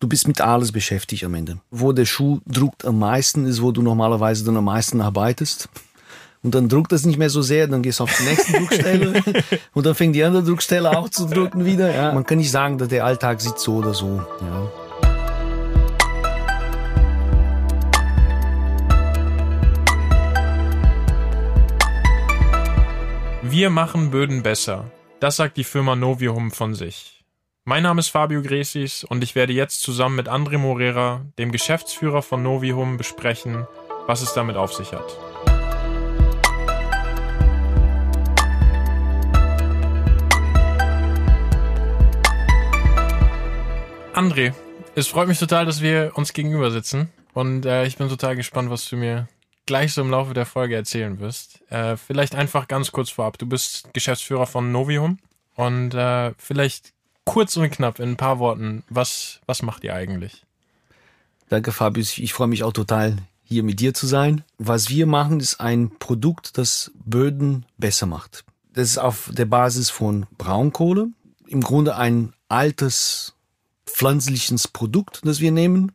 du bist mit alles beschäftigt am Ende. Wo der Schuh druckt am meisten ist, wo du normalerweise dann am meisten arbeitest. Und dann druckt das nicht mehr so sehr, dann gehst du auf die nächste Druckstelle und dann fängt die andere Druckstelle auch zu drucken wieder. Ja. Man kann nicht sagen, dass der Alltag sieht so oder so. Ja. Wir machen Böden besser. Das sagt die Firma Novium von sich. Mein Name ist Fabio Gresis und ich werde jetzt zusammen mit André Morera, dem Geschäftsführer von Novium, besprechen, was es damit auf sich hat. André, es freut mich total, dass wir uns gegenüber sitzen und äh, ich bin total gespannt, was du mir gleich so im Laufe der Folge erzählen wirst. Äh, vielleicht einfach ganz kurz vorab. Du bist Geschäftsführer von Novium und äh, vielleicht kurz und knapp in ein paar Worten, was, was macht ihr eigentlich? Danke, Fabius. Ich freue mich auch total, hier mit dir zu sein. Was wir machen, ist ein Produkt, das Böden besser macht. Das ist auf der Basis von Braunkohle. Im Grunde ein altes pflanzliches Produkt, das wir nehmen.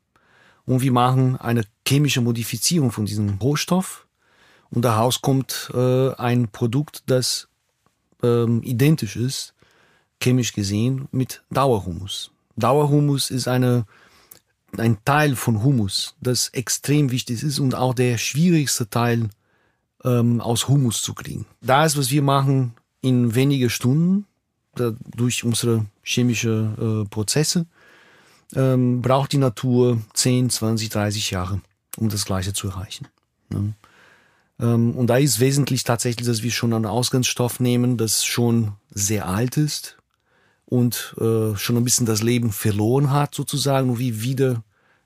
Und wir machen eine chemische Modifizierung von diesem Rohstoff. Und daraus kommt äh, ein Produkt, das ähm, identisch ist, chemisch gesehen, mit Dauerhumus. Dauerhumus ist eine, ein Teil von Humus, das extrem wichtig ist und auch der schwierigste Teil ähm, aus Humus zu kriegen. Da ist, was wir machen, in wenige Stunden durch unsere chemische äh, Prozesse ähm, braucht die Natur 10, 20, 30 Jahre, um das Gleiche zu erreichen. Ne? Ähm, und da ist wesentlich tatsächlich, dass wir schon einen Ausgangsstoff nehmen, das schon sehr alt ist und äh, schon ein bisschen das Leben verloren hat, sozusagen, und wir wieder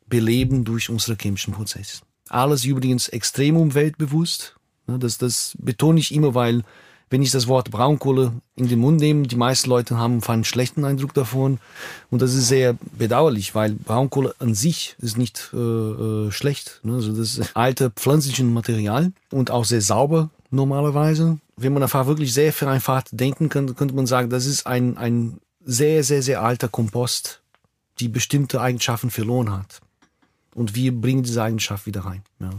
beleben durch unsere chemischen Prozesse. Alles übrigens extrem umweltbewusst. Ne? Das, das betone ich immer, weil wenn ich das Wort Braunkohle in den Mund nehme, die meisten Leute haben einen schlechten Eindruck davon. Und das ist sehr bedauerlich, weil Braunkohle an sich ist nicht äh, äh, schlecht. Ne? Also das ist alte pflanzliche Material und auch sehr sauber normalerweise. Wenn man einfach wirklich sehr vereinfacht denken könnte, könnte man sagen, das ist ein, ein sehr, sehr, sehr alter Kompost, die bestimmte Eigenschaften verloren hat. Und wir bringen diese Eigenschaft wieder rein. Ja.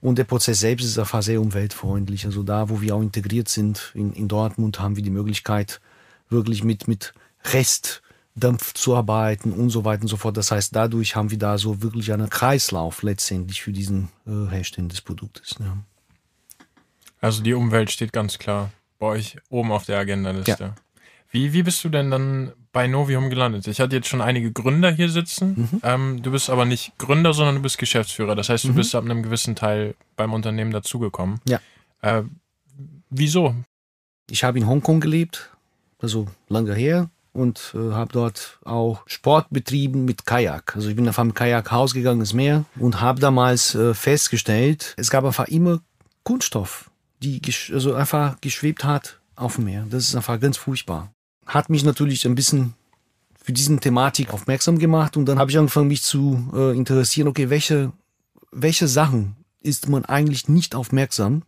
Und der Prozess selbst ist einfach sehr umweltfreundlich. Also da, wo wir auch integriert sind, in, in Dortmund, haben wir die Möglichkeit, wirklich mit, mit Restdampf zu arbeiten und so weiter und so fort. Das heißt, dadurch haben wir da so wirklich einen Kreislauf letztendlich für diesen äh, Herstellen des Produktes. Ja. Also die Umwelt steht ganz klar bei euch oben auf der Agendaliste. Ja. Wie, wie bist du denn dann bei Novium gelandet? Ich hatte jetzt schon einige Gründer hier sitzen. Mhm. Ähm, du bist aber nicht Gründer, sondern du bist Geschäftsführer. Das heißt, du mhm. bist ab einem gewissen Teil beim Unternehmen dazugekommen. Ja. Äh, wieso? Ich habe in Hongkong gelebt, also lange her, und äh, habe dort auch Sport betrieben mit Kajak. Also ich bin einfach mit Kajak rausgegangen ins Meer und habe damals äh, festgestellt, es gab einfach immer Kunststoff, die also einfach geschwebt hat auf dem Meer. Das ist einfach ganz furchtbar hat mich natürlich ein bisschen für diesen Thematik aufmerksam gemacht und dann habe ich angefangen, mich zu äh, interessieren, okay, welche, welche Sachen ist man eigentlich nicht aufmerksam?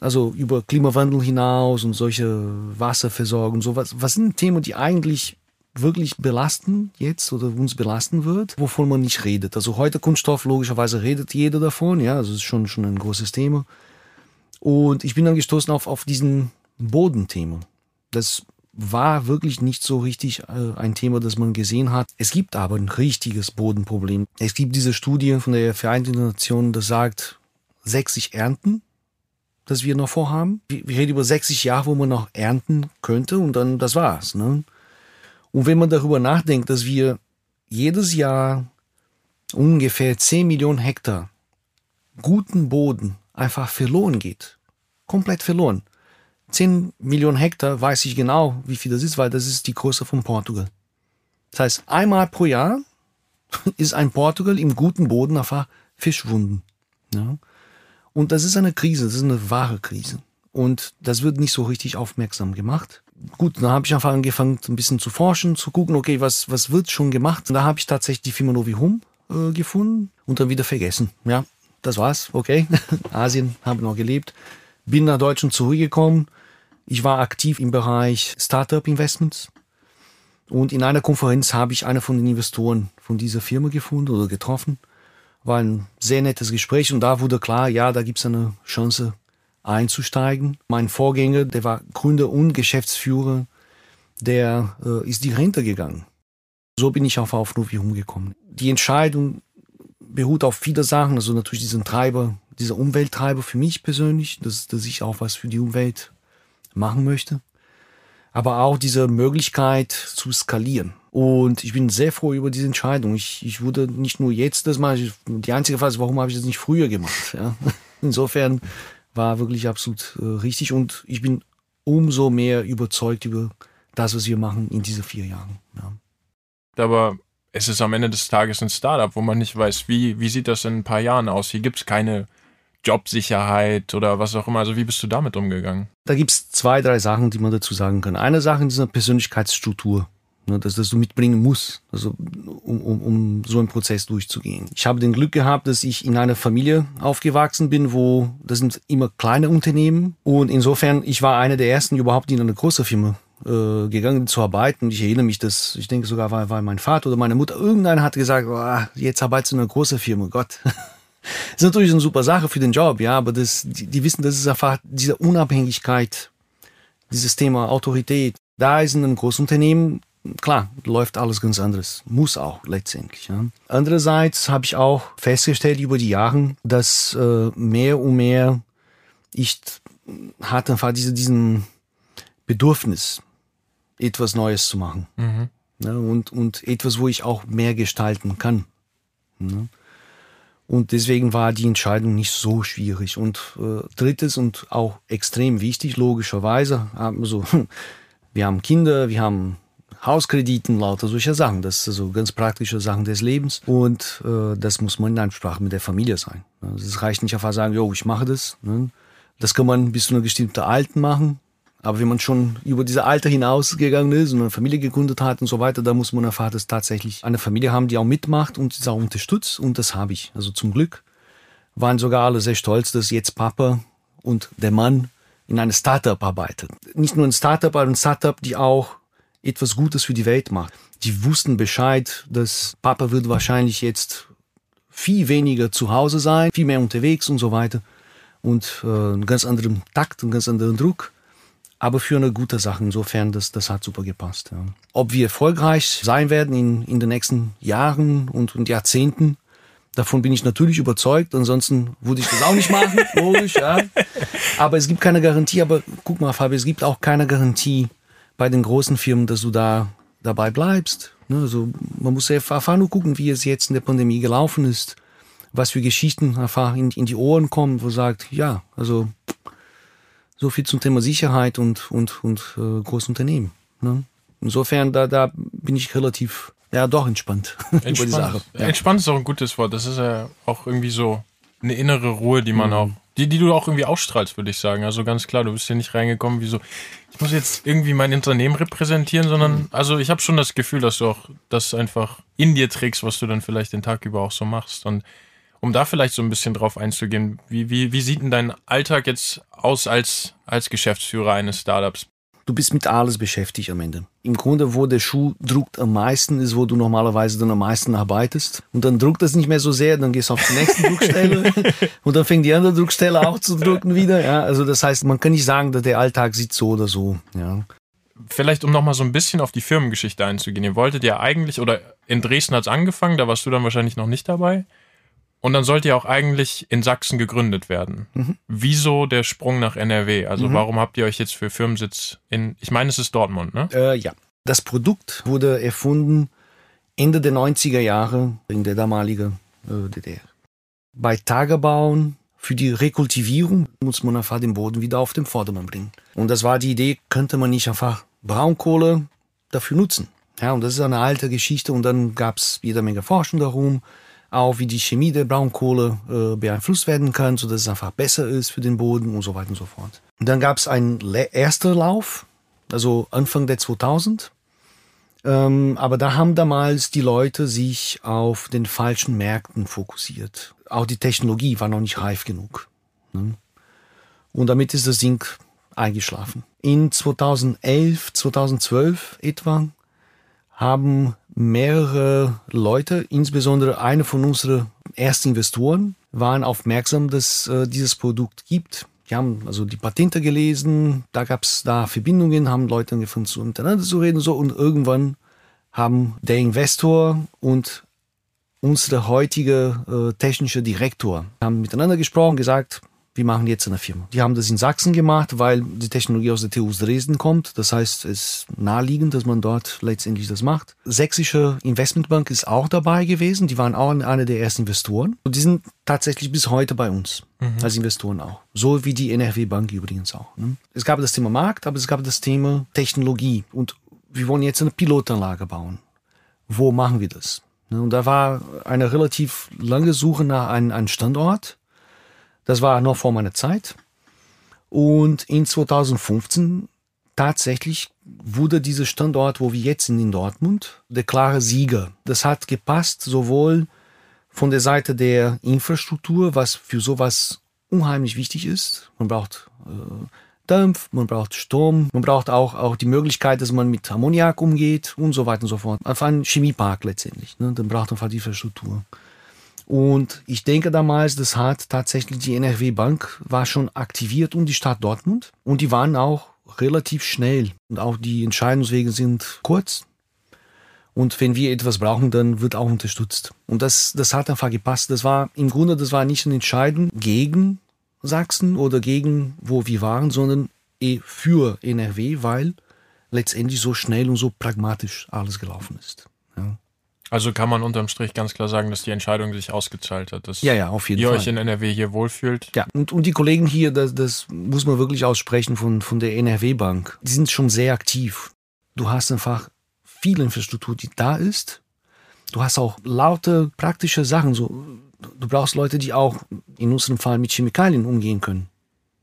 Also über Klimawandel hinaus und solche Wasserversorgung, sowas. Was sind Themen, die eigentlich wirklich belasten jetzt oder uns belasten wird, wovon man nicht redet? Also heute Kunststoff, logischerweise redet jeder davon, ja, also ist schon, schon ein großes Thema. Und ich bin dann gestoßen auf, auf diesen Bodenthema. Das war wirklich nicht so richtig äh, ein Thema, das man gesehen hat. Es gibt aber ein richtiges Bodenproblem. Es gibt diese Studie von der Vereinten Nationen, das sagt 60 Ernten, das wir noch vorhaben. Wir reden über 60 Jahre, wo man noch ernten könnte und dann das war's. Ne? Und wenn man darüber nachdenkt, dass wir jedes Jahr ungefähr 10 Millionen Hektar guten Boden einfach verloren geht, komplett verloren 10 Millionen Hektar weiß ich genau, wie viel das ist, weil das ist die Größe von Portugal. Das heißt, einmal pro Jahr ist ein Portugal im guten Boden einfach Fischwunden. Ja? Und das ist eine Krise, das ist eine wahre Krise. Und das wird nicht so richtig aufmerksam gemacht. Gut, dann habe ich einfach angefangen, ein bisschen zu forschen, zu gucken, okay, was, was wird schon gemacht. Und da habe ich tatsächlich die Firma Novi Home äh, gefunden und dann wieder vergessen. Ja, das war's, okay. Asien habe noch gelebt. Bin nach Deutschland zurückgekommen, ich war aktiv im Bereich Startup Investments. Und in einer Konferenz habe ich einen von den Investoren von dieser Firma gefunden oder getroffen. War ein sehr nettes Gespräch und da wurde klar, ja, da gibt es eine Chance einzusteigen. Mein Vorgänger, der war Gründer und Geschäftsführer, der äh, ist die Rente gegangen. So bin ich auf auf Novium gekommen. Die Entscheidung beruht auf viele Sachen, also natürlich diesen Treiber, dieser Umwelttreiber für mich persönlich, dass, dass ich auch was für die Umwelt machen möchte aber auch diese Möglichkeit zu skalieren. Und ich bin sehr froh über diese Entscheidung. Ich, ich wurde nicht nur jetzt das mal, die einzige Frage ist, warum habe ich das nicht früher gemacht? Ja? Insofern war wirklich absolut äh, richtig und ich bin umso mehr überzeugt über das, was wir machen in diesen vier Jahren. Ja. Aber es ist am Ende des Tages ein Startup, wo man nicht weiß, wie, wie sieht das in ein paar Jahren aus. Hier gibt es keine Jobsicherheit oder was auch immer. Also wie bist du damit umgegangen? Da gibt es zwei, drei Sachen, die man dazu sagen kann. Eine Sache ist eine Persönlichkeitsstruktur. Ne, dass das du mitbringen musst, also um, um, um so einen Prozess durchzugehen. Ich habe den Glück gehabt, dass ich in einer Familie aufgewachsen bin, wo das sind immer kleine Unternehmen und insofern ich war einer der ersten überhaupt in eine große Firma äh, gegangen zu arbeiten. Ich erinnere mich, dass ich denke sogar war, war mein Vater oder meine Mutter. Irgendeiner hat gesagt, oh, jetzt arbeitest du in einer großen Firma. Gott, das ist natürlich eine super Sache für den Job, ja, aber das, die, die wissen, das ist einfach diese Unabhängigkeit, dieses Thema Autorität. Da ist in einem Großunternehmen, klar, läuft alles ganz anderes. Muss auch letztendlich. Ja. Andererseits habe ich auch festgestellt über die Jahre, dass äh, mehr und mehr ich hatte einfach diese, diesen Bedürfnis, etwas Neues zu machen. Mhm. Ja, und, und etwas, wo ich auch mehr gestalten kann. Ja. Und deswegen war die Entscheidung nicht so schwierig. Und äh, drittes und auch extrem wichtig, logischerweise, also, wir haben Kinder, wir haben Hauskrediten, lauter solcher Sachen. Das sind so ganz praktische Sachen des Lebens. Und äh, das muss man in Ansprache mit der Familie sein. Es reicht nicht einfach sagen, jo, ich mache das. Ne? Das kann man bis zu einer bestimmten Alten machen. Aber wenn man schon über diese Alter hinausgegangen ist und eine Familie gegründet hat und so weiter, da muss man erfahren, dass tatsächlich eine Familie haben, die auch mitmacht und es auch unterstützt. Und das habe ich. Also zum Glück waren sogar alle sehr stolz, dass jetzt Papa und der Mann in einem Startup arbeiten. Nicht nur ein Startup, aber ein Startup, die auch etwas Gutes für die Welt macht. Die wussten Bescheid, dass Papa wird wahrscheinlich jetzt viel weniger zu Hause sein, viel mehr unterwegs und so weiter. Und äh, einen ganz anderen Takt, einen ganz anderen Druck aber für eine gute Sache. Insofern, das, das hat super gepasst. Ja. Ob wir erfolgreich sein werden in, in den nächsten Jahren und, und Jahrzehnten, davon bin ich natürlich überzeugt. Ansonsten würde ich das auch nicht machen, logisch. Ja. Aber es gibt keine Garantie. Aber guck mal, Fabi, es gibt auch keine Garantie bei den großen Firmen, dass du da dabei bleibst. Ne, also man muss einfach nur gucken, wie es jetzt in der Pandemie gelaufen ist, was für Geschichten einfach in, in die Ohren kommen, wo sagt, ja, also so viel zum Thema Sicherheit und, und, und äh, Großunternehmen. Ne? Insofern, da, da bin ich relativ, ja, doch entspannt, entspannt über die Sache. Ja. Entspannt ist auch ein gutes Wort. Das ist ja auch irgendwie so eine innere Ruhe, die man mhm. auch, die, die du auch irgendwie ausstrahlst, würde ich sagen. Also ganz klar, du bist ja nicht reingekommen wie so, ich muss jetzt irgendwie mein Unternehmen repräsentieren, sondern, mhm. also ich habe schon das Gefühl, dass du auch das einfach in dir trägst, was du dann vielleicht den Tag über auch so machst. Und um da vielleicht so ein bisschen drauf einzugehen, wie, wie, wie sieht denn dein Alltag jetzt aus als, als Geschäftsführer eines Startups? Du bist mit alles beschäftigt am Ende. Im Grunde, wo der Schuh druckt am meisten, ist, wo du normalerweise dann am meisten arbeitest. Und dann druckt das nicht mehr so sehr, dann gehst du auf die nächste Druckstelle und dann fängt die andere Druckstelle auch zu drucken wieder. Ja, also das heißt, man kann nicht sagen, dass der Alltag sieht so oder so. Ja. Vielleicht, um nochmal so ein bisschen auf die Firmengeschichte einzugehen. Ihr wolltet ja eigentlich, oder in Dresden hat es angefangen, da warst du dann wahrscheinlich noch nicht dabei. Und dann sollte ja auch eigentlich in Sachsen gegründet werden. Mhm. Wieso der Sprung nach NRW? Also mhm. warum habt ihr euch jetzt für Firmensitz in, ich meine, es ist Dortmund, ne? Äh, ja. Das Produkt wurde erfunden Ende der 90er Jahre in der damaligen äh, DDR. Bei Tagebauen für die Rekultivierung muss man einfach den Boden wieder auf den Vordermann bringen. Und das war die Idee, könnte man nicht einfach Braunkohle dafür nutzen. Ja, und das ist eine alte Geschichte und dann gab es jede Menge Forschung darum auch wie die Chemie der Braunkohle äh, beeinflusst werden kann, sodass es einfach besser ist für den Boden und so weiter und so fort. Und dann gab es einen ersten Lauf, also Anfang der 2000. Ähm, aber da haben damals die Leute sich auf den falschen Märkten fokussiert. Auch die Technologie war noch nicht reif genug. Ne? Und damit ist das Ding eingeschlafen. In 2011, 2012 etwa haben mehrere Leute, insbesondere eine von unseren ersten Investoren, waren aufmerksam, dass äh, dieses Produkt gibt. Die haben also die Patente gelesen, da gab es da Verbindungen, haben Leute angefangen zu miteinander zu reden und so und irgendwann haben der Investor und unsere heutige äh, technische Direktor haben miteinander gesprochen, gesagt, wir machen jetzt eine Firma. Die haben das in Sachsen gemacht, weil die Technologie aus der TU Dresden kommt. Das heißt, es ist naheliegend, dass man dort letztendlich das macht. Sächsische Investmentbank ist auch dabei gewesen. Die waren auch eine der ersten Investoren. Und die sind tatsächlich bis heute bei uns mhm. als Investoren auch. So wie die NRW Bank übrigens auch. Ne? Es gab das Thema Markt, aber es gab das Thema Technologie. Und wir wollen jetzt eine Pilotanlage bauen. Wo machen wir das? Ne? Und da war eine relativ lange Suche nach einem, einem Standort das war noch vor meiner Zeit. Und in 2015 tatsächlich wurde dieser Standort, wo wir jetzt sind in Dortmund, der klare Sieger. Das hat gepasst, sowohl von der Seite der Infrastruktur, was für sowas unheimlich wichtig ist. Man braucht äh, Dampf, man braucht Strom, man braucht auch, auch die Möglichkeit, dass man mit Ammoniak umgeht und so weiter und so fort. Einfach ein Chemiepark letztendlich. Ne? Dann braucht man einfach die Infrastruktur. Und ich denke damals, das hat tatsächlich die NRW Bank war schon aktiviert um die Stadt Dortmund und die waren auch relativ schnell und auch die Entscheidungswege sind kurz. Und wenn wir etwas brauchen, dann wird auch unterstützt. Und das, das hat einfach gepasst. Das war im Grunde, das war nicht ein Entscheiden gegen Sachsen oder gegen wo wir waren, sondern eh für NRW, weil letztendlich so schnell und so pragmatisch alles gelaufen ist. Ja. Also kann man unterm Strich ganz klar sagen, dass die Entscheidung sich ausgezahlt hat. Dass ja, ja, auf jeden ihr Fall. euch in NRW hier wohlfühlt. Ja, und, und die Kollegen hier, das, das muss man wirklich aussprechen von, von der NRW-Bank, die sind schon sehr aktiv. Du hast einfach viel Infrastruktur, die da ist. Du hast auch laute praktische Sachen. So, du brauchst Leute, die auch in unserem Fall mit Chemikalien umgehen können.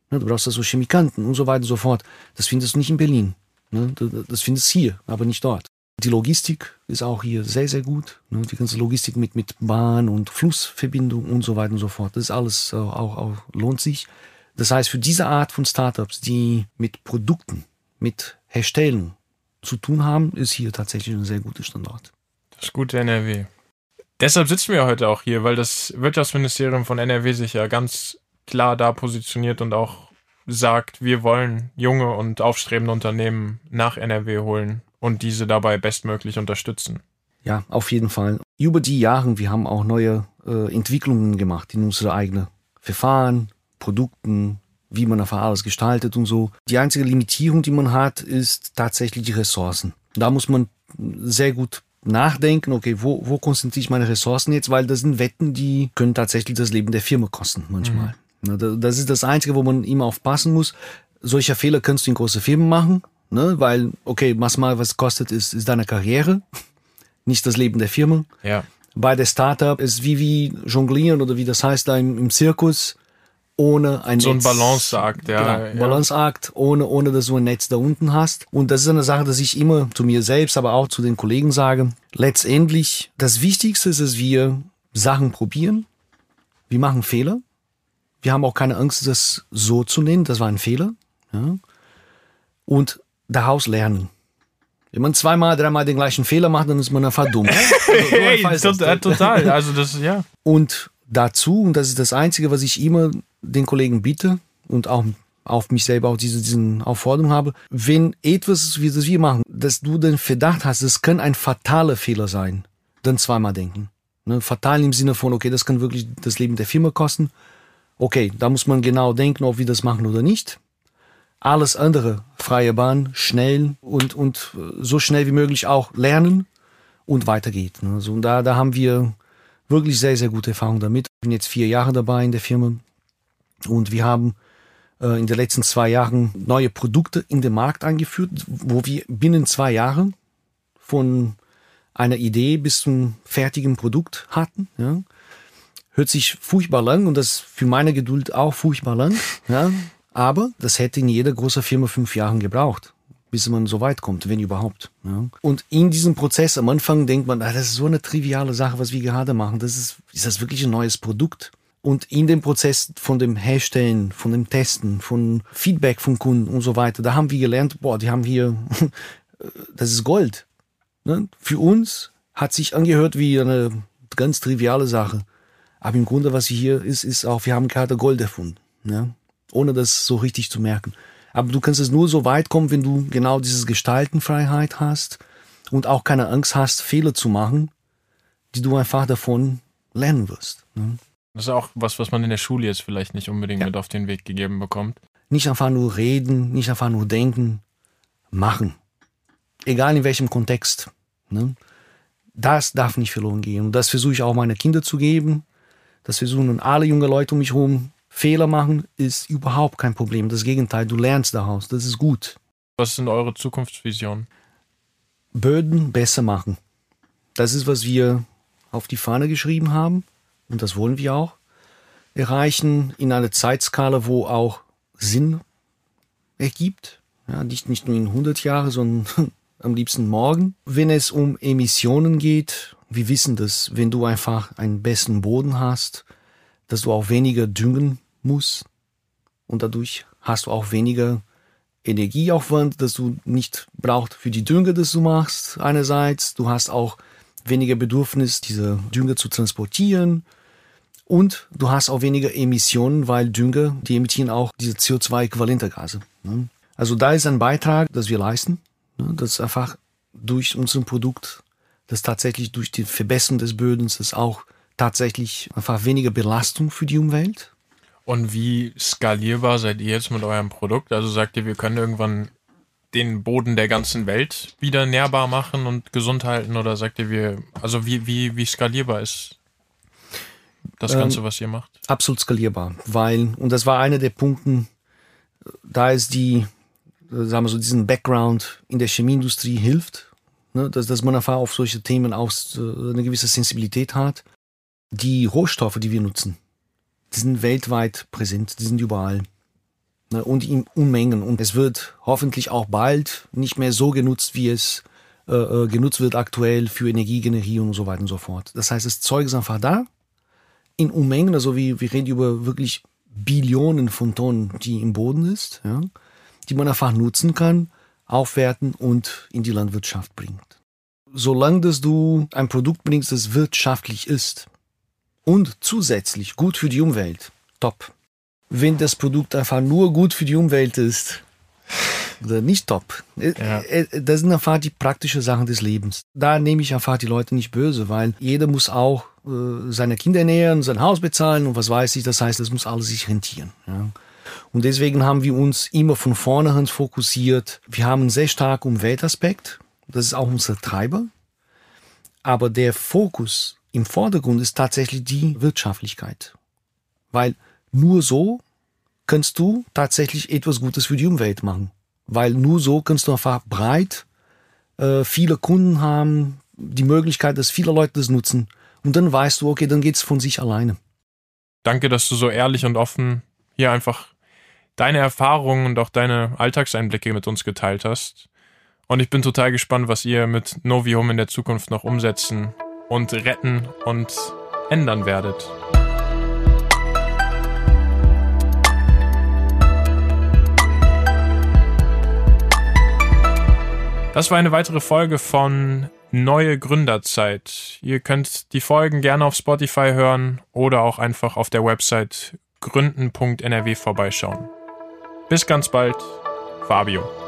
Ne, du brauchst also Chemikanten und so weiter und so fort. Das findest du nicht in Berlin. Ne, das findest du hier, aber nicht dort. Die Logistik ist auch hier sehr, sehr gut. Ne? Die ganze Logistik mit, mit Bahn und Flussverbindung und so weiter und so fort. Das ist alles auch, auch, auch lohnt sich. Das heißt, für diese Art von Startups, die mit Produkten, mit Herstellen zu tun haben, ist hier tatsächlich ein sehr guter Standort. Das gute NRW. Deshalb sitzen wir heute auch hier, weil das Wirtschaftsministerium von NRW sich ja ganz klar da positioniert und auch sagt, wir wollen junge und aufstrebende Unternehmen nach NRW holen und diese dabei bestmöglich unterstützen. Ja, auf jeden Fall. Über die Jahre, wir haben auch neue äh, Entwicklungen gemacht in unsere eigenen Verfahren, Produkten, wie man einfach alles gestaltet und so. Die einzige Limitierung, die man hat, ist tatsächlich die Ressourcen. Da muss man sehr gut nachdenken, okay, wo, wo konzentriere ich meine Ressourcen jetzt, weil das sind Wetten, die können tatsächlich das Leben der Firma kosten manchmal. Mhm. Das ist das Einzige, wo man immer aufpassen muss. Solcher Fehler kannst du in große Firmen machen, ne? weil, okay, was mal was kostet, ist, ist deine Karriere, nicht das Leben der Firma. Ja. Bei der Startup ist wie wie jonglieren oder wie das heißt da im, Zirkus ohne ein so Netz. ein Balanceakt, ja. Genau, Balanceakt, ohne, ohne dass du ein Netz da unten hast. Und das ist eine Sache, dass ich immer zu mir selbst, aber auch zu den Kollegen sage. Letztendlich, das Wichtigste ist, dass wir Sachen probieren. Wir machen Fehler. Wir haben auch keine Angst, das so zu nennen. Das war ein Fehler. Ja. Und daraus lernen. Wenn man zweimal, dreimal den gleichen Fehler macht, dann ist man einfach dumm. Also, so hey, total. Also das, ja. Und dazu, und das ist das Einzige, was ich immer den Kollegen biete und auch auf mich selber auch diese diesen Aufforderung habe, wenn etwas, wie das wir machen, dass du den Verdacht hast, es kann ein fataler Fehler sein, dann zweimal denken. Ne? Fatal im Sinne von, okay, das kann wirklich das Leben der Firma kosten. Okay, da muss man genau denken, ob wir das machen oder nicht. Alles andere, freie Bahn, schnell und, und so schnell wie möglich auch lernen und weitergeht. Also, da, da haben wir wirklich sehr, sehr gute Erfahrung damit. Ich bin jetzt vier Jahre dabei in der Firma und wir haben äh, in den letzten zwei Jahren neue Produkte in den Markt eingeführt, wo wir binnen zwei Jahren von einer Idee bis zum fertigen Produkt hatten. Ja. Hört sich furchtbar lang und das für meine Geduld auch furchtbar lang. Ja. Aber das hätte in jeder großen Firma fünf Jahren gebraucht bis man so weit kommt, wenn überhaupt. Ja. Und in diesem Prozess am Anfang denkt man, ah, das ist so eine triviale Sache, was wir gerade machen. Das ist, ist das wirklich ein neues Produkt? Und in dem Prozess von dem Herstellen, von dem Testen, von Feedback von Kunden und so weiter, da haben wir gelernt, boah, die haben hier, das ist Gold. Ne? Für uns hat sich angehört wie eine ganz triviale Sache. Aber im Grunde, was hier ist, ist auch, wir haben gerade Gold erfunden. Ne? Ohne das so richtig zu merken. Aber du kannst es nur so weit kommen, wenn du genau diese Gestaltenfreiheit hast und auch keine Angst hast, Fehler zu machen, die du einfach davon lernen wirst. Ne? Das ist auch was, was man in der Schule jetzt vielleicht nicht unbedingt ja. mit auf den Weg gegeben bekommt. Nicht einfach nur reden, nicht einfach nur denken, machen. Egal in welchem Kontext. Ne? Das darf nicht verloren gehen. Und das versuche ich auch meine Kinder zu geben. Das versuchen alle junge Leute um mich herum. Fehler machen ist überhaupt kein Problem. Das Gegenteil, du lernst daraus. Das ist gut. Was sind eure Zukunftsvisionen? Böden besser machen. Das ist, was wir auf die Fahne geschrieben haben. Und das wollen wir auch erreichen in einer Zeitskala, wo auch Sinn ergibt. Ja, nicht, nicht nur in 100 Jahren, sondern am liebsten morgen. Wenn es um Emissionen geht, wir wissen das, wenn du einfach einen besseren Boden hast, dass du auch weniger düngen musst und dadurch hast du auch weniger Energieaufwand, dass du nicht brauchst für die Dünger, das du machst. Einerseits, du hast auch weniger Bedürfnis, diese Dünger zu transportieren. Und du hast auch weniger Emissionen, weil Dünger, die emittieren auch diese CO2-äquivalente Gase. Ne? Also da ist ein Beitrag, das wir leisten. Ne? Das einfach durch unser Produkt, das tatsächlich durch die Verbesserung des Bödens, das auch tatsächlich einfach weniger Belastung für die Umwelt. Und wie skalierbar seid ihr jetzt mit eurem Produkt? Also sagt ihr, wir können irgendwann den Boden der ganzen Welt wieder nährbar machen und gesund halten? Oder sagt ihr, wir, also wie, wie, wie skalierbar ist das Ganze, ähm, was ihr macht? Absolut skalierbar, weil, und das war einer der Punkte, da ist die, sagen wir so, diesen Background in der Chemieindustrie hilft, ne, dass, dass man einfach auf solche Themen auch eine gewisse Sensibilität hat. Die Rohstoffe, die wir nutzen, die sind weltweit präsent, die sind überall ne, und in Unmengen. Und es wird hoffentlich auch bald nicht mehr so genutzt, wie es äh, äh, genutzt wird aktuell für Energiegenerierung und so weiter und so fort. Das heißt, das Zeug ist einfach da, in Unmengen, also wir, wir reden über wirklich Billionen von Tonnen, die im Boden ist, ja, die man einfach nutzen kann, aufwerten und in die Landwirtschaft bringt. Solange dass du ein Produkt bringst, das wirtschaftlich ist und zusätzlich gut für die Umwelt, top wenn das Produkt einfach nur gut für die Umwelt ist nicht top. Äh, ja. Äh, das sind einfach die praktischen Sachen des Lebens. Da nehme ich einfach die Leute nicht böse, weil jeder muss auch äh, seine Kinder ernähren, sein Haus bezahlen und was weiß ich. Das heißt, das muss alles sich rentieren. Ja. Und deswegen haben wir uns immer von vornherein fokussiert. Wir haben einen sehr starken Umweltaspekt. Das ist auch unser Treiber. Aber der Fokus im Vordergrund ist tatsächlich die Wirtschaftlichkeit. Weil nur so kannst du tatsächlich etwas Gutes für die Umwelt machen. Weil nur so kannst du einfach breit äh, viele Kunden haben, die Möglichkeit, dass viele Leute das nutzen. Und dann weißt du, okay, dann geht's von sich alleine. Danke, dass du so ehrlich und offen hier einfach deine Erfahrungen und auch deine Alltagseinblicke mit uns geteilt hast. Und ich bin total gespannt, was ihr mit Novium in der Zukunft noch umsetzen und retten und ändern werdet. Das war eine weitere Folge von Neue Gründerzeit. Ihr könnt die Folgen gerne auf Spotify hören oder auch einfach auf der Website gründen.nrw vorbeischauen. Bis ganz bald, Fabio.